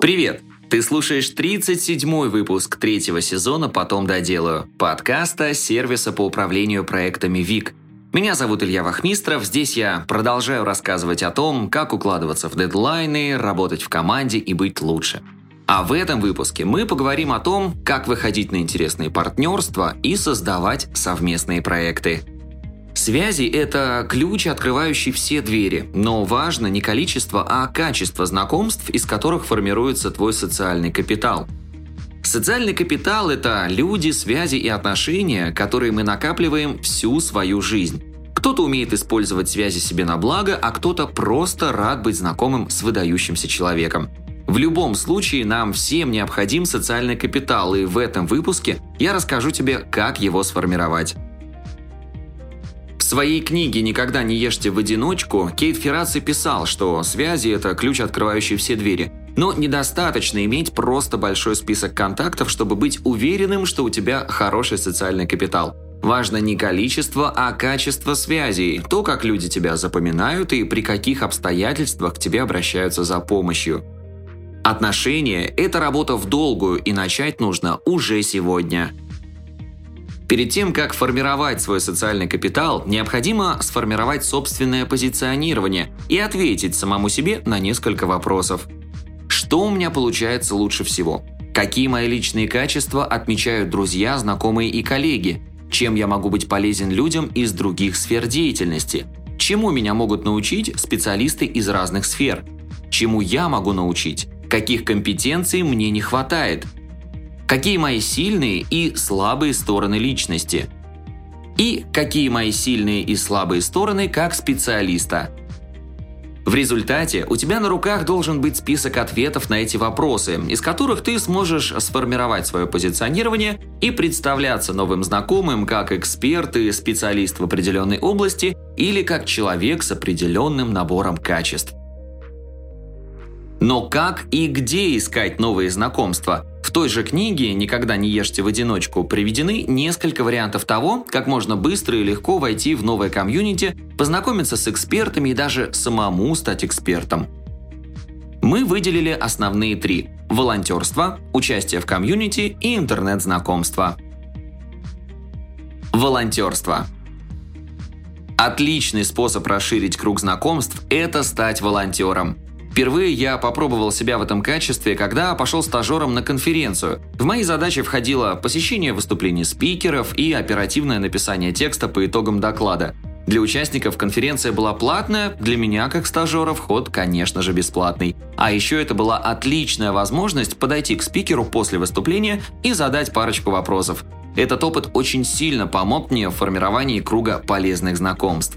Привет! Ты слушаешь 37-й выпуск третьего сезона «Потом доделаю» подкаста сервиса по управлению проектами ВИК. Меня зовут Илья Вахмистров, здесь я продолжаю рассказывать о том, как укладываться в дедлайны, работать в команде и быть лучше. А в этом выпуске мы поговорим о том, как выходить на интересные партнерства и создавать совместные проекты. Связи – это ключ, открывающий все двери, но важно не количество, а качество знакомств, из которых формируется твой социальный капитал. Социальный капитал – это люди, связи и отношения, которые мы накапливаем всю свою жизнь. Кто-то умеет использовать связи себе на благо, а кто-то просто рад быть знакомым с выдающимся человеком. В любом случае, нам всем необходим социальный капитал, и в этом выпуске я расскажу тебе, как его сформировать своей книге «Никогда не ешьте в одиночку» Кейт Ферраци писал, что связи – это ключ, открывающий все двери. Но недостаточно иметь просто большой список контактов, чтобы быть уверенным, что у тебя хороший социальный капитал. Важно не количество, а качество связей, то, как люди тебя запоминают и при каких обстоятельствах к тебе обращаются за помощью. Отношения – это работа в долгую, и начать нужно уже сегодня – Перед тем, как формировать свой социальный капитал, необходимо сформировать собственное позиционирование и ответить самому себе на несколько вопросов. Что у меня получается лучше всего? Какие мои личные качества отмечают друзья, знакомые и коллеги? Чем я могу быть полезен людям из других сфер деятельности? Чему меня могут научить специалисты из разных сфер? Чему я могу научить? Каких компетенций мне не хватает? Какие мои сильные и слабые стороны личности, и какие мои сильные и слабые стороны как специалиста. В результате у тебя на руках должен быть список ответов на эти вопросы, из которых ты сможешь сформировать свое позиционирование и представляться новым знакомым как эксперт и специалист в определенной области или как человек с определенным набором качеств. Но как и где искать новые знакомства? Той же книге «Никогда не ешьте в одиночку» приведены несколько вариантов того, как можно быстро и легко войти в новое комьюнити, познакомиться с экспертами и даже самому стать экспертом. Мы выделили основные три – волонтерство, участие в комьюнити и интернет-знакомство. Волонтерство – Отличный способ расширить круг знакомств – это стать волонтером. Впервые я попробовал себя в этом качестве, когда пошел стажером на конференцию. В мои задачи входило посещение выступлений спикеров и оперативное написание текста по итогам доклада. Для участников конференция была платная, для меня, как стажера, вход, конечно же, бесплатный. А еще это была отличная возможность подойти к спикеру после выступления и задать парочку вопросов. Этот опыт очень сильно помог мне в формировании круга полезных знакомств.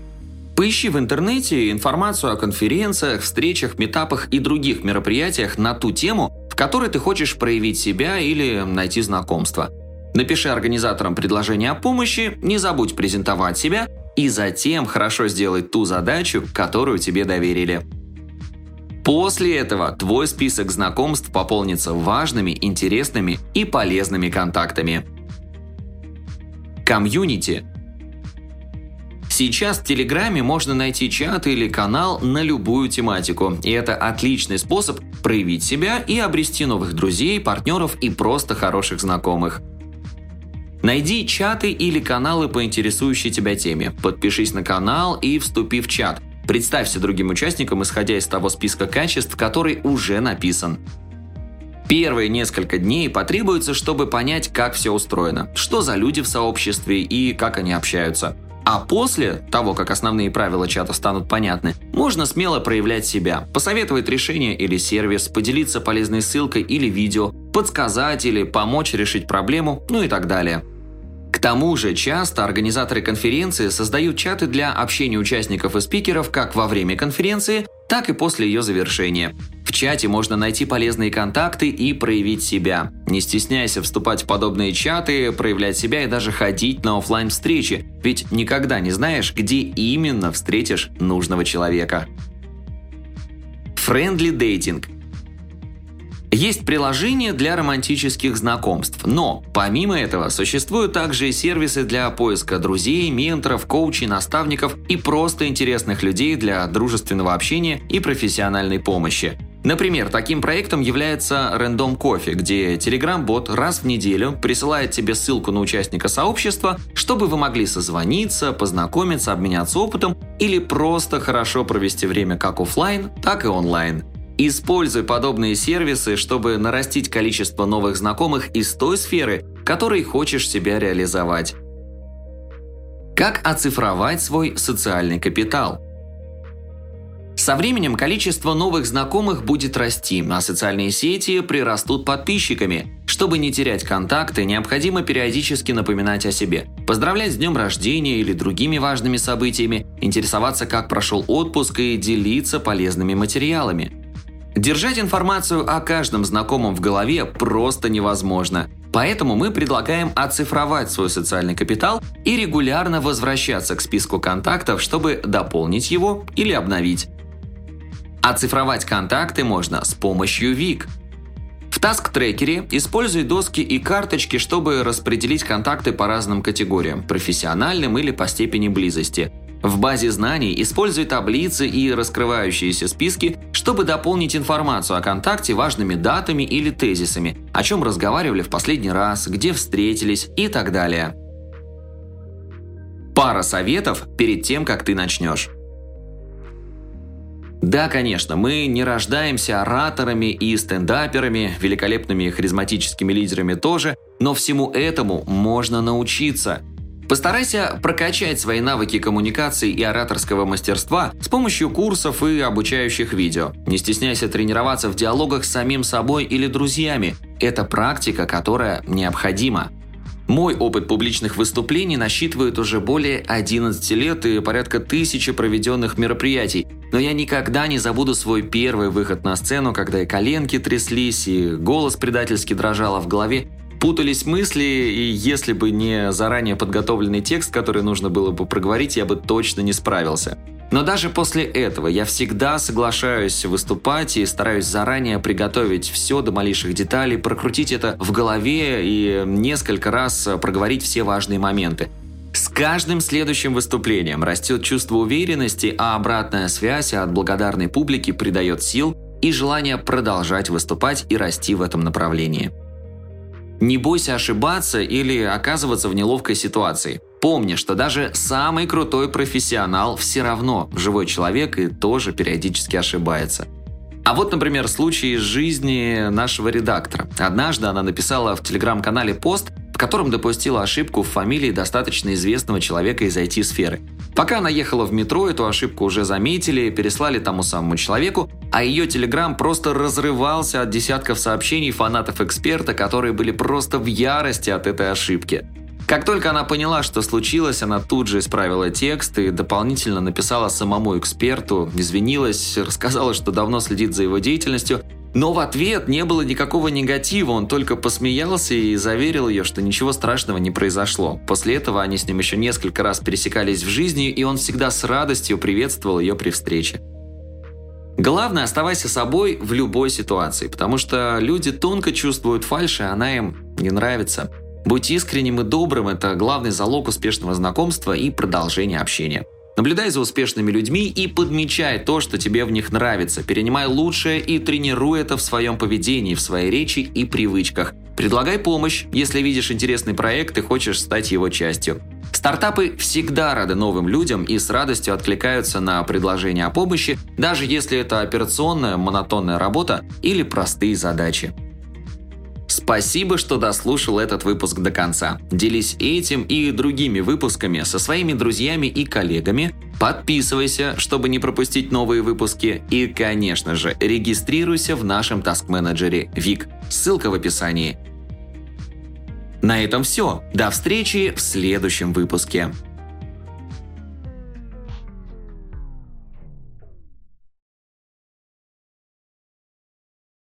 Поищи в интернете информацию о конференциях, встречах, метапах и других мероприятиях на ту тему, в которой ты хочешь проявить себя или найти знакомство. Напиши организаторам предложение о помощи, не забудь презентовать себя и затем хорошо сделай ту задачу, которую тебе доверили. После этого твой список знакомств пополнится важными, интересными и полезными контактами. Комьюнити Сейчас в Телеграме можно найти чат или канал на любую тематику, и это отличный способ проявить себя и обрести новых друзей, партнеров и просто хороших знакомых. Найди чаты или каналы по интересующей тебя теме, подпишись на канал и вступи в чат. Представься другим участникам, исходя из того списка качеств, который уже написан. Первые несколько дней потребуется, чтобы понять, как все устроено, что за люди в сообществе и как они общаются – а после того, как основные правила чата станут понятны, можно смело проявлять себя, посоветовать решение или сервис, поделиться полезной ссылкой или видео, подсказать или помочь решить проблему, ну и так далее. К тому же часто организаторы конференции создают чаты для общения участников и спикеров как во время конференции, так и после ее завершения. В чате можно найти полезные контакты и проявить себя. Не стесняйся вступать в подобные чаты, проявлять себя и даже ходить на офлайн встречи, ведь никогда не знаешь, где именно встретишь нужного человека. Friendly Dating – есть приложение для романтических знакомств, но помимо этого существуют также и сервисы для поиска друзей, менторов, коучей, наставников и просто интересных людей для дружественного общения и профессиональной помощи. Например, таким проектом является Random Coffee, где Telegram-бот раз в неделю присылает тебе ссылку на участника сообщества, чтобы вы могли созвониться, познакомиться, обменяться опытом или просто хорошо провести время как офлайн, так и онлайн. Используй подобные сервисы, чтобы нарастить количество новых знакомых из той сферы, которой хочешь себя реализовать. Как оцифровать свой социальный капитал – со временем количество новых знакомых будет расти, а социальные сети прирастут подписчиками. Чтобы не терять контакты, необходимо периодически напоминать о себе, поздравлять с днем рождения или другими важными событиями, интересоваться, как прошел отпуск и делиться полезными материалами. Держать информацию о каждом знакомом в голове просто невозможно. Поэтому мы предлагаем оцифровать свой социальный капитал и регулярно возвращаться к списку контактов, чтобы дополнить его или обновить. Оцифровать контакты можно с помощью WEEEK. В таск-трекере используй доски и карточки, чтобы распределить контакты по разным категориям – профессиональным или по степени близости. В базе знаний используй таблицы и раскрывающиеся списки, чтобы дополнить информацию о контакте важными датами или тезисами, о чем разговаривали в последний раз, где встретились и так далее. Пара советов перед тем, как ты начнешь. Да, конечно, мы не рождаемся ораторами и стендаперами, великолепными харизматическими лидерами тоже, но всему этому можно научиться. Постарайся прокачать свои навыки коммуникации и ораторского мастерства с помощью курсов и обучающих видео. Не стесняйся тренироваться в диалогах с самим собой или друзьями. Это практика, которая необходима. Мой опыт публичных выступлений насчитывает уже более 11 лет и порядка тысячи проведенных мероприятий. Но я никогда не забуду свой первый выход на сцену, когда и коленки тряслись, и голос предательски дрожал, а в голове путались мысли, и если бы не заранее подготовленный текст, который нужно было бы проговорить, я бы точно не справился. Но даже после этого я всегда соглашаюсь выступать и стараюсь заранее приготовить все до малейших деталей, прокрутить это в голове и несколько раз проговорить все важные моменты. С каждым следующим выступлением растет чувство уверенности, а обратная связь от благодарной публики придает сил и желание продолжать выступать и расти в этом направлении. Не бойся ошибаться или оказываться в неловкой ситуации – Помни, что даже самый крутой профессионал все равно живой человек и тоже периодически ошибается. А вот, например, случай из жизни нашего редактора. Однажды она написала в телеграм-канале пост, в котором допустила ошибку в фамилии достаточно известного человека из IT-сферы. Пока она ехала в метро, эту ошибку уже заметили, переслали тому самому человеку, а ее телеграм просто разрывался от десятков сообщений фанатов эксперта, которые были просто в ярости от этой ошибки. Как только она поняла, что случилось, она тут же исправила текст и дополнительно написала самому эксперту, извинилась, рассказала, что давно следит за его деятельностью, но в ответ не было никакого негатива, он только посмеялся и заверил ее, что ничего страшного не произошло. После этого они с ним еще несколько раз пересекались в жизни, и он всегда с радостью приветствовал ее при встрече. Главное, оставайся собой в любой ситуации, потому что люди тонко чувствуют фальшь, и она им не нравится. Будь искренним и добрым – это главный залог успешного знакомства и продолжения общения. Наблюдай за успешными людьми и подмечай то, что тебе в них нравится. Перенимай лучшее и тренируй это в своем поведении, в своей речи и привычках. Предлагай помощь, если видишь интересный проект и хочешь стать его частью. Стартапы всегда рады новым людям и с радостью откликаются на предложение о помощи, даже если это операционная монотонная работа или простые задачи. Спасибо, что дослушал этот выпуск до конца. Делись этим и другими выпусками со своими друзьями и коллегами. Подписывайся, чтобы не пропустить новые выпуски. И, конечно же, регистрируйся в нашем таск-менеджере ВИК. Ссылка в описании. На этом все. До встречи в следующем выпуске.